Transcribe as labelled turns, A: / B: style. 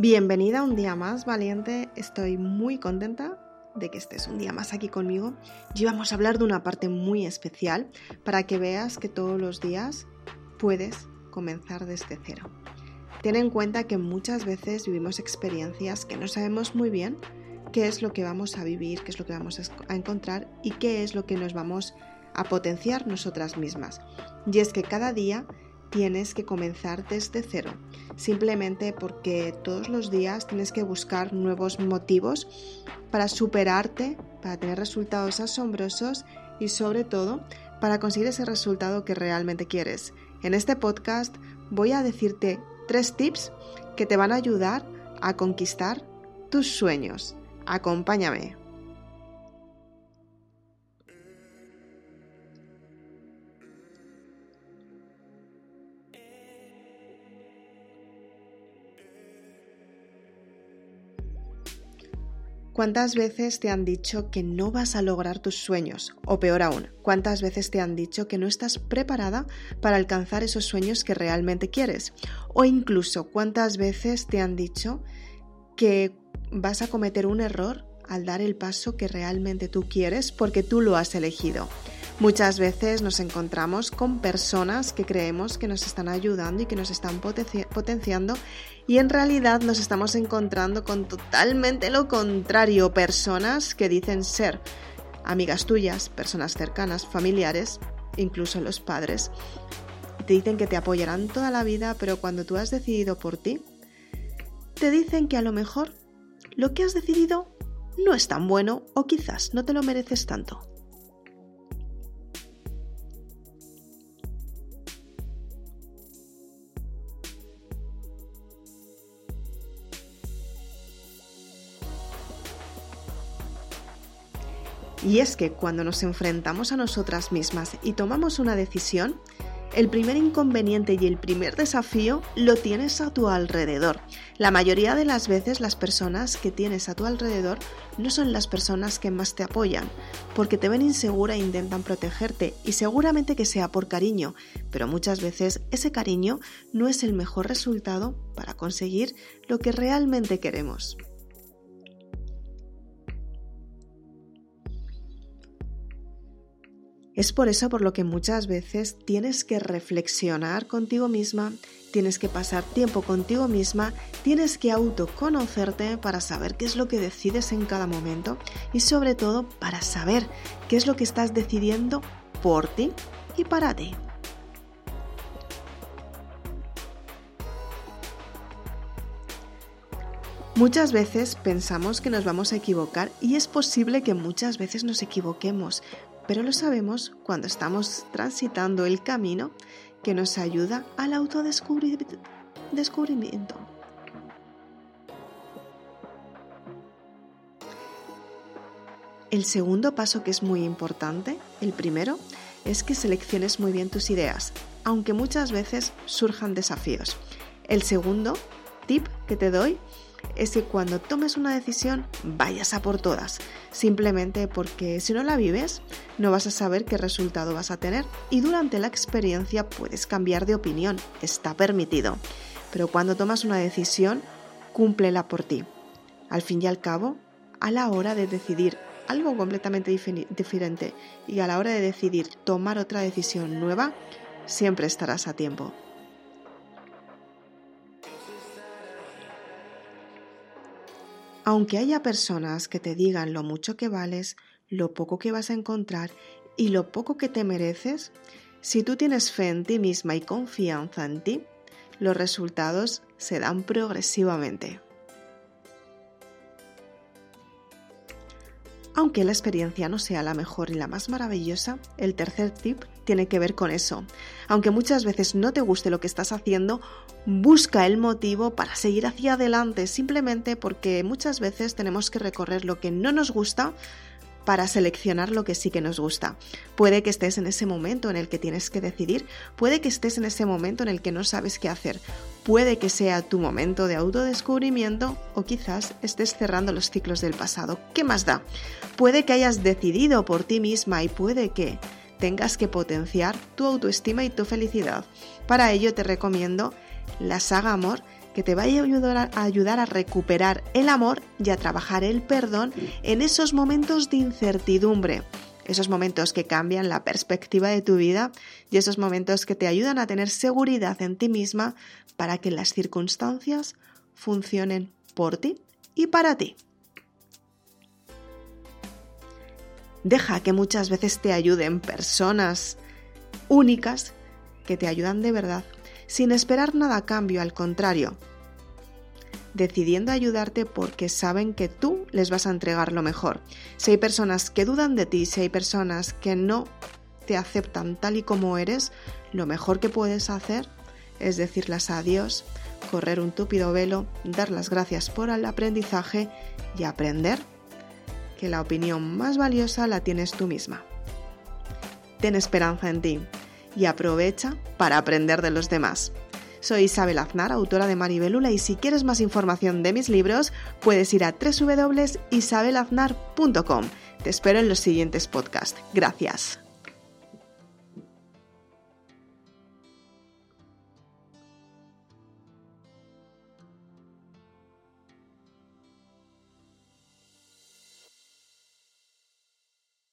A: Bienvenida un día más, valiente. Estoy muy contenta de que estés un día más aquí conmigo. Y vamos a hablar de una parte muy especial para que veas que todos los días puedes comenzar desde cero. Ten en cuenta que muchas veces vivimos experiencias que no sabemos muy bien qué es lo que vamos a vivir, qué es lo que vamos a encontrar y qué es lo que nos vamos a potenciar nosotras mismas. Y es que cada día tienes que comenzar desde cero, simplemente porque todos los días tienes que buscar nuevos motivos para superarte, para tener resultados asombrosos y sobre todo para conseguir ese resultado que realmente quieres. En este podcast voy a decirte tres tips que te van a ayudar a conquistar tus sueños. Acompáñame. ¿Cuántas veces te han dicho que no vas a lograr tus sueños? O peor aún, ¿cuántas veces te han dicho que no estás preparada para alcanzar esos sueños que realmente quieres? O incluso, ¿cuántas veces te han dicho que vas a cometer un error al dar el paso que realmente tú quieres porque tú lo has elegido? Muchas veces nos encontramos con personas que creemos que nos están ayudando y que nos están potenciando y en realidad nos estamos encontrando con totalmente lo contrario, personas que dicen ser amigas tuyas, personas cercanas, familiares, incluso los padres. Te dicen que te apoyarán toda la vida, pero cuando tú has decidido por ti, te dicen que a lo mejor lo que has decidido no es tan bueno o quizás no te lo mereces tanto. Y es que cuando nos enfrentamos a nosotras mismas y tomamos una decisión, el primer inconveniente y el primer desafío lo tienes a tu alrededor. La mayoría de las veces las personas que tienes a tu alrededor no son las personas que más te apoyan, porque te ven insegura e intentan protegerte, y seguramente que sea por cariño, pero muchas veces ese cariño no es el mejor resultado para conseguir lo que realmente queremos. Es por eso por lo que muchas veces tienes que reflexionar contigo misma, tienes que pasar tiempo contigo misma, tienes que autoconocerte para saber qué es lo que decides en cada momento y sobre todo para saber qué es lo que estás decidiendo por ti y para ti. Muchas veces pensamos que nos vamos a equivocar y es posible que muchas veces nos equivoquemos, pero lo sabemos cuando estamos transitando el camino que nos ayuda al autodescubrimiento. El segundo paso que es muy importante, el primero, es que selecciones muy bien tus ideas, aunque muchas veces surjan desafíos. El segundo tip que te doy es que cuando tomes una decisión vayas a por todas, simplemente porque si no la vives no vas a saber qué resultado vas a tener y durante la experiencia puedes cambiar de opinión, está permitido. Pero cuando tomas una decisión, cúmplela por ti. Al fin y al cabo, a la hora de decidir algo completamente diferente y a la hora de decidir tomar otra decisión nueva, siempre estarás a tiempo. Aunque haya personas que te digan lo mucho que vales, lo poco que vas a encontrar y lo poco que te mereces, si tú tienes fe en ti misma y confianza en ti, los resultados se dan progresivamente. Aunque la experiencia no sea la mejor y la más maravillosa, el tercer tip tiene que ver con eso. Aunque muchas veces no te guste lo que estás haciendo, busca el motivo para seguir hacia adelante, simplemente porque muchas veces tenemos que recorrer lo que no nos gusta para seleccionar lo que sí que nos gusta. Puede que estés en ese momento en el que tienes que decidir, puede que estés en ese momento en el que no sabes qué hacer, puede que sea tu momento de autodescubrimiento o quizás estés cerrando los ciclos del pasado. ¿Qué más da? Puede que hayas decidido por ti misma y puede que tengas que potenciar tu autoestima y tu felicidad. Para ello te recomiendo la saga Amor que te vaya a ayudar, a ayudar a recuperar el amor y a trabajar el perdón en esos momentos de incertidumbre, esos momentos que cambian la perspectiva de tu vida y esos momentos que te ayudan a tener seguridad en ti misma para que las circunstancias funcionen por ti y para ti. Deja que muchas veces te ayuden personas únicas que te ayudan de verdad, sin esperar nada a cambio, al contrario, decidiendo ayudarte porque saben que tú les vas a entregar lo mejor. Si hay personas que dudan de ti, si hay personas que no te aceptan tal y como eres, lo mejor que puedes hacer es decirles adiós, correr un túpido velo, dar las gracias por el aprendizaje y aprender que la opinión más valiosa la tienes tú misma. Ten esperanza en ti y aprovecha para aprender de los demás. Soy Isabel Aznar, autora de Maribelula, y si quieres más información de mis libros, puedes ir a www.isabelaznar.com. Te espero en los siguientes podcasts. Gracias.